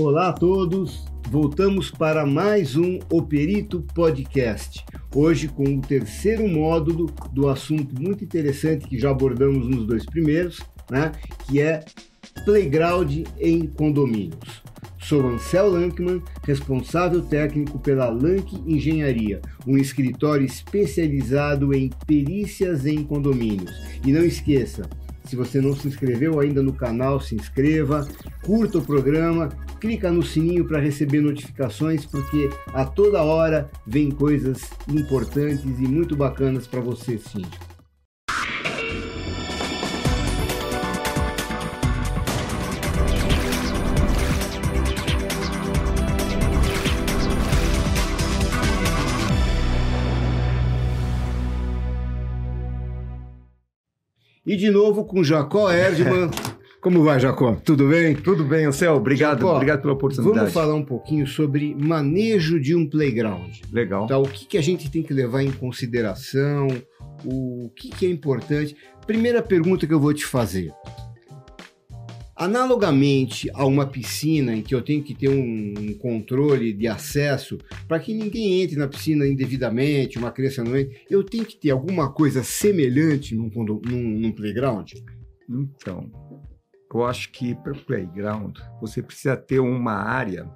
Olá a todos, voltamos para mais um O Perito Podcast. Hoje com o terceiro módulo do assunto muito interessante que já abordamos nos dois primeiros, né? Que é playground em condomínios. Sou Ansel Lankman, responsável técnico pela Lank Engenharia, um escritório especializado em perícias em condomínios. E não esqueça, se você não se inscreveu ainda no canal, se inscreva, curta o programa, clica no sininho para receber notificações, porque a toda hora vem coisas importantes e muito bacanas para você, síndico. E de novo com Jacó Erdman. Como vai, Jacó? Tudo bem? Tudo bem, Ansel. Obrigado, Jacó, obrigado pela oportunidade. Vamos falar um pouquinho sobre manejo de um playground. Legal. Tá, o que, que a gente tem que levar em consideração? O que, que é importante? Primeira pergunta que eu vou te fazer. Analogamente a uma piscina em que eu tenho que ter um controle de acesso para que ninguém entre na piscina indevidamente, uma criança não entre, eu tenho que ter alguma coisa semelhante num, num, num playground? Então, eu acho que para playground você precisa ter uma área,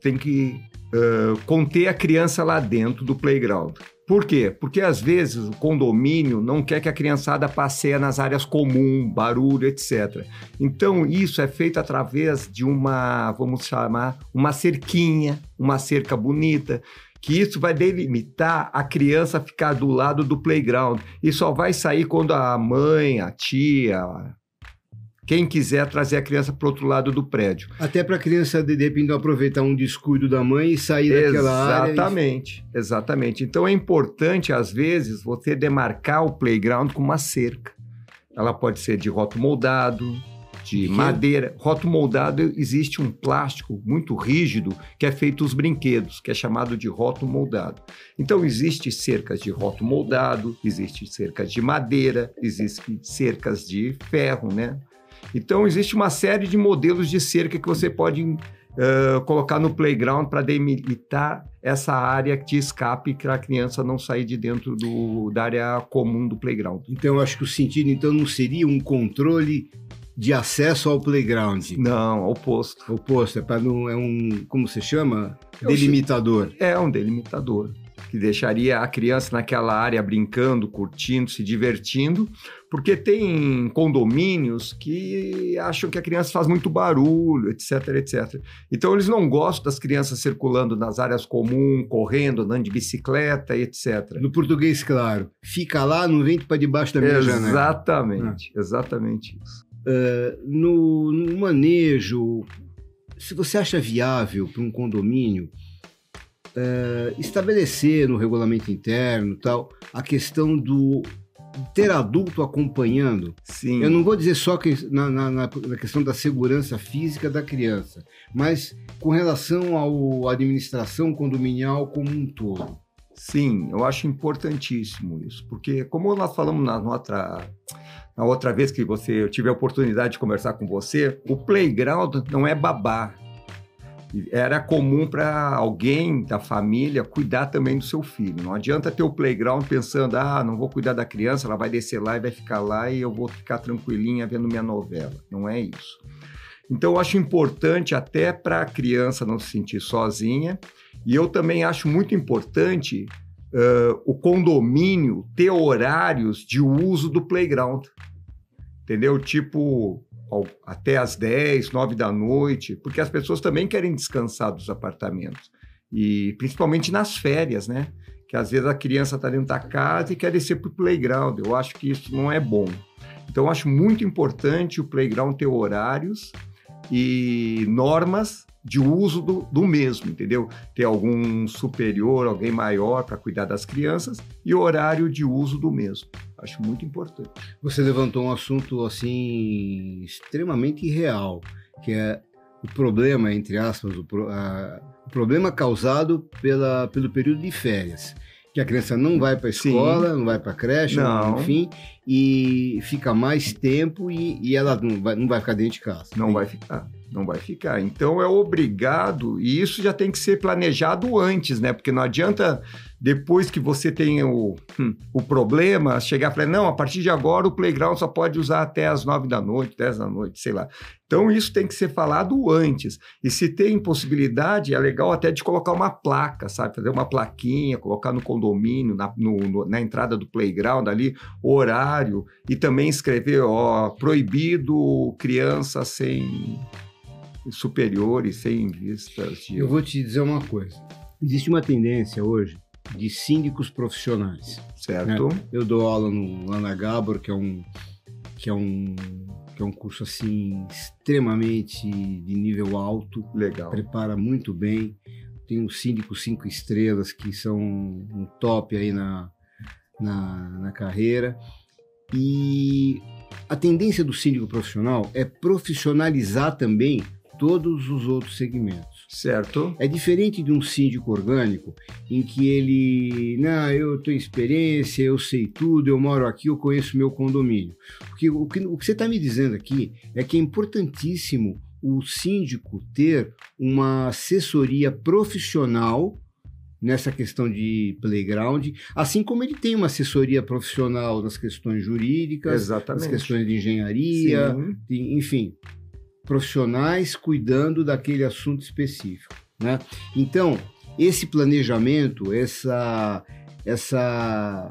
tem que uh, conter a criança lá dentro do playground. Por quê? Porque às vezes o condomínio não quer que a criançada passeie nas áreas comuns, barulho, etc. Então isso é feito através de uma, vamos chamar, uma cerquinha, uma cerca bonita, que isso vai delimitar a criança ficar do lado do playground e só vai sair quando a mãe, a tia, quem quiser trazer a criança para o outro lado do prédio. Até para a criança, de repente, aproveitar um descuido da mãe e sair daquela área. Exatamente, e... exatamente. Então é importante, às vezes, você demarcar o playground com uma cerca. Ela pode ser de roto moldado, de que? madeira. Roto moldado existe um plástico muito rígido que é feito os brinquedos, que é chamado de roto moldado. Então existe cercas de roto moldado, existe cercas de madeira, existe cercas de ferro, né? Então, existe uma série de modelos de cerca que você pode uh, colocar no playground para delimitar essa área de escape para a criança não sair de dentro do, da área comum do playground. Então, eu acho que o sentido então não seria um controle de acesso ao playground. Não, ao oposto. Oposto, é para não é um, como se chama? Delimitador. É um delimitador que deixaria a criança naquela área brincando, curtindo, se divertindo, porque tem condomínios que acham que a criança faz muito barulho, etc, etc. Então eles não gostam das crianças circulando nas áreas comuns, correndo, andando de bicicleta, etc. No português, claro, fica lá, não vem para debaixo da minha janela. Exatamente, ah. exatamente isso. Uh, no, no manejo, se você acha viável para um condomínio é, estabelecer no regulamento interno tal a questão do ter adulto acompanhando. Sim. Eu não vou dizer só que na, na, na, questão da segurança física da criança, mas com relação à administração condominial como um todo. Sim, eu acho importantíssimo isso, porque como nós falamos na outra, na outra vez que você eu tive a oportunidade de conversar com você, o playground não é babá, era comum para alguém da família cuidar também do seu filho. Não adianta ter o playground pensando, ah, não vou cuidar da criança, ela vai descer lá e vai ficar lá e eu vou ficar tranquilinha vendo minha novela. Não é isso. Então, eu acho importante até para a criança não se sentir sozinha, e eu também acho muito importante uh, o condomínio ter horários de uso do playground. Entendeu? Tipo, até às 10, 9 da noite, porque as pessoas também querem descansar dos apartamentos. E principalmente nas férias, né? Que às vezes a criança está dentro da casa e quer descer para o playground. Eu acho que isso não é bom. Então, acho muito importante o playground ter horários e normas de uso do, do mesmo, entendeu? Ter algum superior, alguém maior para cuidar das crianças e horário de uso do mesmo. Acho muito importante. Você levantou um assunto assim extremamente real, que é o problema, entre aspas, o, a, o problema causado pela, pelo período de férias que a criança não vai para a escola, Sim. não vai para a creche, não. enfim, e fica mais tempo e, e ela não vai, não vai ficar dentro de casa. Não vai ficar. Não vai ficar. Então é obrigado, e isso já tem que ser planejado antes, né? Porque não adianta depois que você tem o, hum, o problema, chegar e falar, não, a partir de agora o playground só pode usar até as nove da noite, dez da noite, sei lá. Então isso tem que ser falado antes. E se tem possibilidade, é legal até de colocar uma placa, sabe? Fazer uma plaquinha, colocar no condomínio, na, no, no, na entrada do playground ali, horário, e também escrever, ó, proibido criança sem superiores, sem vistas de... Eu vou te dizer uma coisa. Existe uma tendência hoje de síndicos profissionais. Certo. Né? Eu dou aula no Ana Gabor, que é um que é um que é um curso assim extremamente de nível alto. Legal. Prepara muito bem. Tem os síndicos cinco estrelas que são um top aí na, na, na carreira. E a tendência do síndico profissional é profissionalizar também todos os outros segmentos. Certo. É diferente de um síndico orgânico, em que ele, não, eu tenho experiência, eu sei tudo, eu moro aqui, eu conheço meu condomínio. Porque o que, o que você está me dizendo aqui é que é importantíssimo o síndico ter uma assessoria profissional nessa questão de playground, assim como ele tem uma assessoria profissional nas questões jurídicas, Exatamente. nas questões de engenharia, de, enfim, profissionais cuidando daquele assunto específico. Né? Então, esse planejamento, essa, essa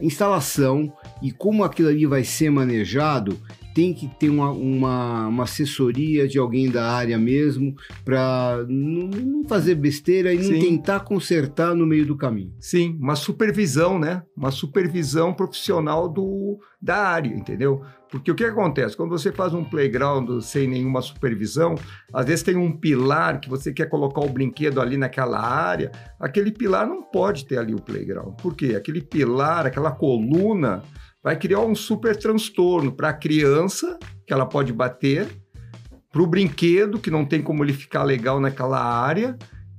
instalação e como aquilo ali vai ser manejado tem que ter uma, uma, uma assessoria de alguém da área mesmo para não, fazer besteira e não Sim. tentar consertar no meio do caminho. Sim, uma supervisão, né? Uma supervisão profissional do, da área, entendeu? Porque o que acontece? Quando você faz um playground sem nenhuma supervisão, às vezes tem um pilar que você quer colocar o brinquedo ali naquela área, aquele pilar não pode ter ali o playground. Por quê? Aquele pilar, aquela coluna vai criar um super transtorno para a criança, que ela pode bater, para o brinquedo, que não tem como ele ficar legal naquela área,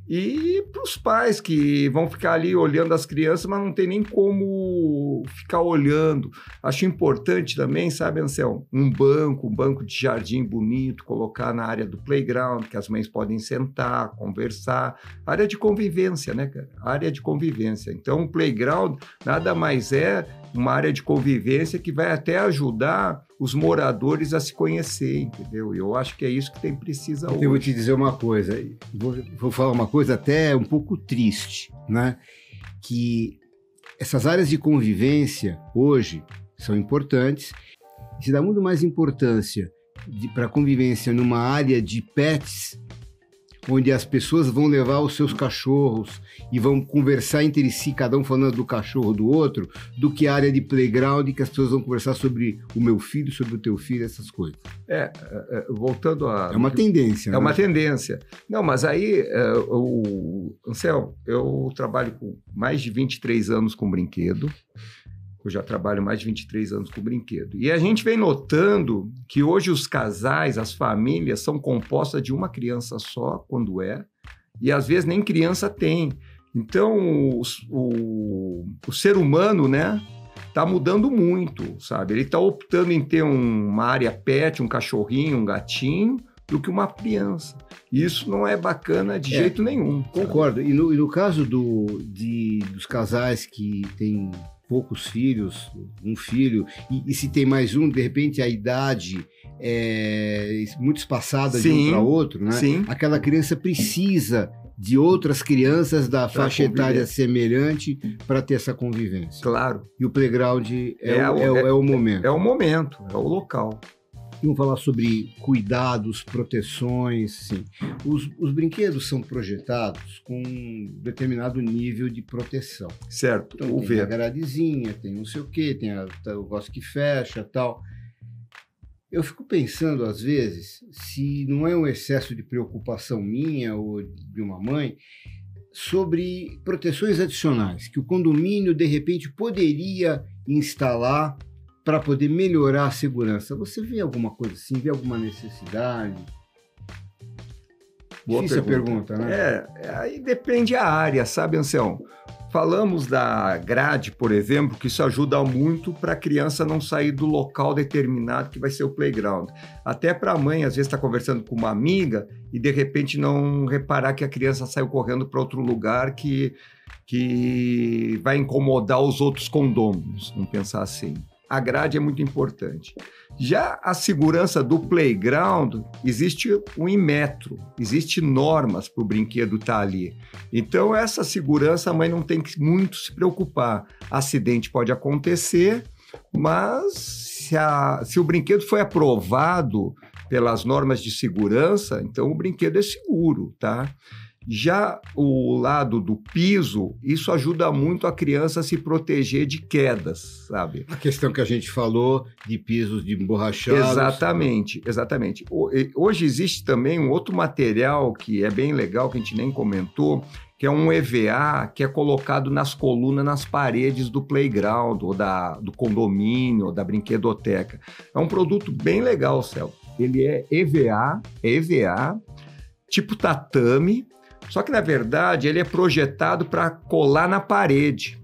e para os pais que vão ficar ali olhando as crianças, mas não tem nem como ficar olhando. Acho importante também, sabe, Anselmo, um banco, um banco de jardim bonito, colocar na área do playground, que as mães podem sentar, conversar. Área de convivência, né, cara? Área de convivência. Então, o playground nada mais é uma área de convivência que vai até ajudar os moradores a se conhecer, entendeu? Eu acho que é isso que tem precisa hoje. Eu vou te dizer uma coisa, vou, vou falar uma coisa até um pouco triste, né? Que essas áreas de convivência hoje são importantes. Se dá muito mais importância para a convivência numa área de pets onde as pessoas vão levar os seus cachorros e vão conversar entre si, cada um falando do cachorro do outro, do que a área de playground que as pessoas vão conversar sobre o meu filho, sobre o teu filho, essas coisas. É, é, é voltando a. É uma tendência. É né? uma tendência. Não, mas aí, é, o Ansel, eu trabalho com mais de 23 anos com brinquedo. Eu já trabalho mais de 23 anos com brinquedo. E a gente vem notando que hoje os casais, as famílias, são compostas de uma criança só, quando é, e às vezes nem criança tem. Então, o, o, o ser humano, né, tá mudando muito, sabe? Ele está optando em ter um, uma área pet, um cachorrinho, um gatinho, do que uma criança. Isso não é bacana de é, jeito nenhum. Concordo. E no, e no, caso do, de, dos casais que têm poucos filhos, um filho, e, e, se tem mais um, de repente a idade é muito espaçada sim, de um para outro, né? Sim. Aquela criança precisa de outras crianças da pra faixa conviver. etária semelhante para ter essa convivência. Claro. E o playground é, é, o, é, é, é o momento. É o momento, é o local. Vamos falar sobre cuidados, proteções, sim. Os, os brinquedos são projetados com um determinado nível de proteção. Certo. Então, tem ver. a gradezinha, tem não sei o quê, tem a, o negócio que fecha tal. Eu fico pensando, às vezes, se não é um excesso de preocupação minha ou de uma mãe, sobre proteções adicionais que o condomínio, de repente, poderia instalar para poder melhorar a segurança. Você vê alguma coisa assim? Vê alguma necessidade? Boa Difícil pergunta. pergunta, né? É, aí depende a área, sabe, Anselmo? Falamos da grade, por exemplo, que isso ajuda muito para a criança não sair do local determinado que vai ser o playground. Até para a mãe, às vezes, está conversando com uma amiga e de repente não reparar que a criança saiu correndo para outro lugar que, que vai incomodar os outros condôminos, vamos pensar assim a grade é muito importante. Já a segurança do playground, existe um metro, existe normas para o brinquedo estar tá ali. Então, essa segurança a mãe não tem que muito se preocupar. Acidente pode acontecer, mas se, a, se o brinquedo foi aprovado pelas normas de segurança, então o brinquedo é seguro, tá? Já o lado do piso, isso ajuda muito a criança a se proteger de quedas, sabe? A questão que a gente falou de pisos de emborrachados. Exatamente, exatamente. Hoje existe também um outro material que é bem legal, que a gente nem comentou, que é um EVA que é colocado nas colunas, nas paredes do playground, ou da, do condomínio, ou da brinquedoteca. É um produto bem legal, Céu. Ele é EVA, é EVA, tipo tatame, só que, na verdade, ele é projetado para colar na parede.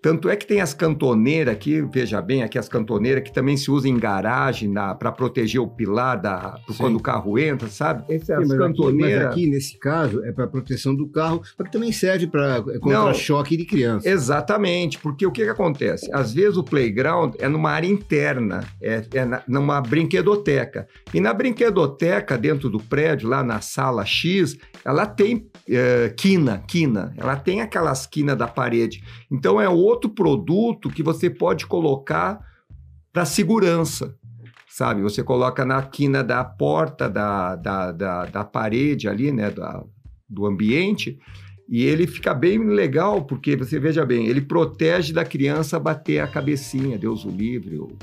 Tanto é que tem as cantoneiras aqui, veja bem, aqui as cantoneiras que também se usam em garagem para proteger o pilar da, quando o carro entra, sabe? Esse, as cantoneiras. Aqui, aqui, nesse caso, é para proteção do carro, mas também serve para é contra choque de criança. Exatamente, porque o que, que acontece? Às vezes o playground é numa área interna, é, é na, numa brinquedoteca. E na brinquedoteca, dentro do prédio, lá na sala X, ela tem é, quina, quina. Ela tem aquelas quina da parede. Então é outro produto que você pode colocar para segurança, sabe? Você coloca na quina da porta da, da, da, da parede ali, né? Da, do ambiente. E ele fica bem legal, porque você veja bem, ele protege da criança bater a cabecinha, Deus o livre, ou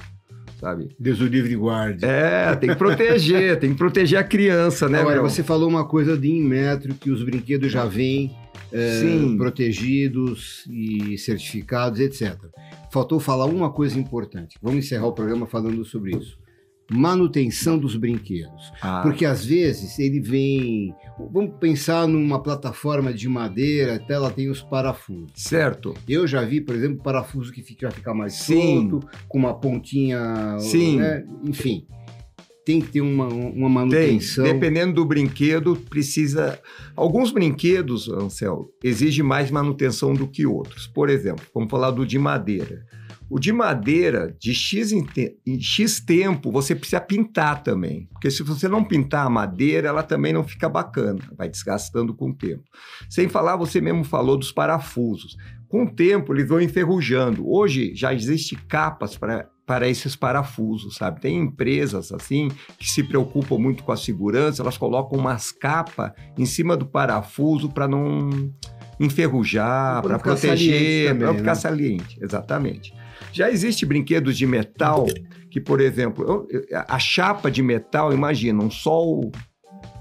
sabe? Deus o livre guarde. É, tem que proteger, tem que proteger a criança, né? Agora, meu? você falou uma coisa de em metro, que os brinquedos já vêm é, protegidos e certificados, etc. Faltou falar uma coisa importante. Vamos encerrar o programa falando sobre isso manutenção dos brinquedos. Ah. Porque às vezes ele vem. Vamos pensar numa plataforma de madeira, até ela tem os parafusos. Certo. Eu já vi, por exemplo, parafuso que fica, fica mais Sim. solto, com uma pontinha. Sim. Né? Enfim. Tem que ter uma, uma manutenção. Tem. Dependendo do brinquedo, precisa. Alguns brinquedos, Ansel, exigem mais manutenção do que outros. Por exemplo, vamos falar do de madeira. O de madeira, de X em, te em, X tempo, você precisa pintar também. Porque se você não pintar a madeira, ela também não fica bacana, vai desgastando com o tempo. Sem falar, você mesmo falou dos parafusos. Com o tempo, eles vão enferrujando. Hoje já existe capas para para esses parafusos, sabe? Tem empresas assim que se preocupam muito com a segurança, elas colocam umas capas em cima do parafuso para não enferrujar, para proteger, para ficar né? saliente, exatamente. Já existe brinquedos de metal que, por exemplo, a chapa de metal, imagina, um sol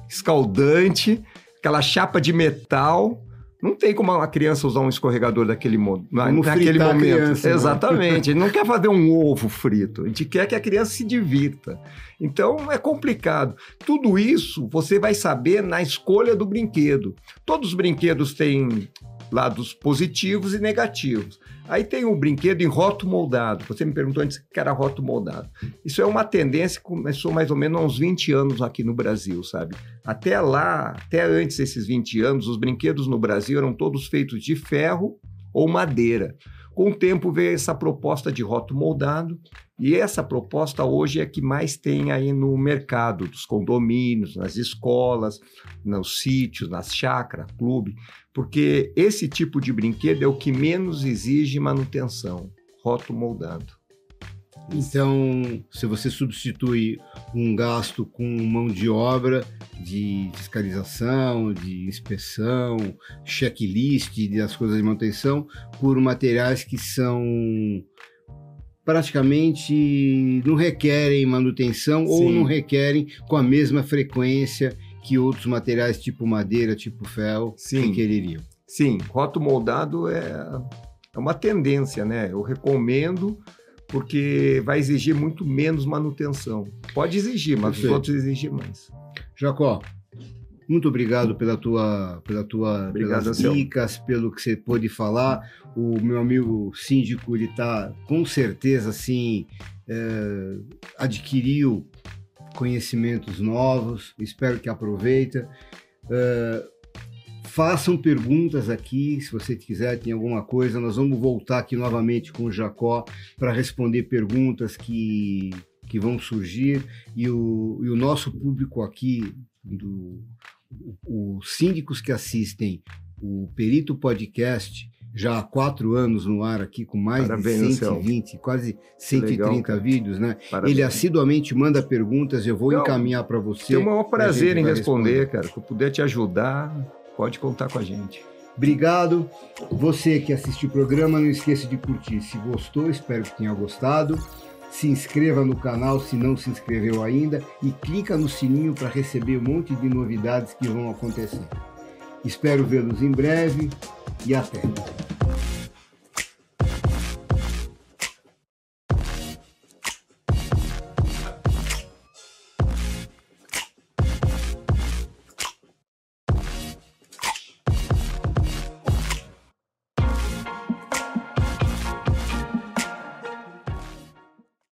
escaldante, aquela chapa de metal. Não tem como uma criança usar um escorregador daquele modo, naquele momento. Criança, né? Exatamente. Ele não quer fazer um ovo frito. A gente quer que a criança se divirta. Então é complicado. Tudo isso você vai saber na escolha do brinquedo. Todos os brinquedos têm lados positivos e negativos. Aí tem o brinquedo em roto moldado. Você me perguntou antes que era roto moldado. Isso é uma tendência que começou mais ou menos há uns 20 anos aqui no Brasil, sabe? Até lá, até antes desses 20 anos, os brinquedos no Brasil eram todos feitos de ferro ou madeira. Com o tempo veio essa proposta de roto moldado, e essa proposta hoje é que mais tem aí no mercado dos condomínios, nas escolas, nos sítios, nas chácaras, clube, porque esse tipo de brinquedo é o que menos exige manutenção, roto moldado. Então, se você substitui um gasto com mão de obra de fiscalização, de inspeção, checklist das coisas de manutenção, por materiais que são praticamente não requerem manutenção Sim. ou não requerem com a mesma frequência que outros materiais tipo madeira, tipo ferro Sim. requereriam. Sim, roto moldado é, é uma tendência, né? Eu recomendo porque vai exigir muito menos manutenção. Pode exigir, mas Perfeito. os outros exigem mais. Jacó, muito obrigado pela tua, pela tua, Obrigado, pelas dicas, pelo que você pôde falar. O meu amigo síndico, ele está com certeza, assim, é, adquiriu conhecimentos novos. Espero que aproveita. É, façam perguntas aqui, se você quiser, tem alguma coisa. Nós vamos voltar aqui novamente com o Jacó para responder perguntas que, que vão surgir. E o, e o nosso público aqui, do, os síndicos que assistem o Perito Podcast, já há quatro anos no ar aqui, com mais Parabéns, de Anselmo. 120, quase 130 legal, vídeos, né? Parabéns. Ele assiduamente manda perguntas, eu vou Não, encaminhar para você. Tenho o maior prazer em vai responder, cara. Se eu puder te ajudar, pode contar com a gente. Obrigado. Você que assistiu o programa, não esqueça de curtir. Se gostou, espero que tenha gostado. Se inscreva no canal se não se inscreveu ainda e clica no sininho para receber um monte de novidades que vão acontecer. Espero vê-los em breve ya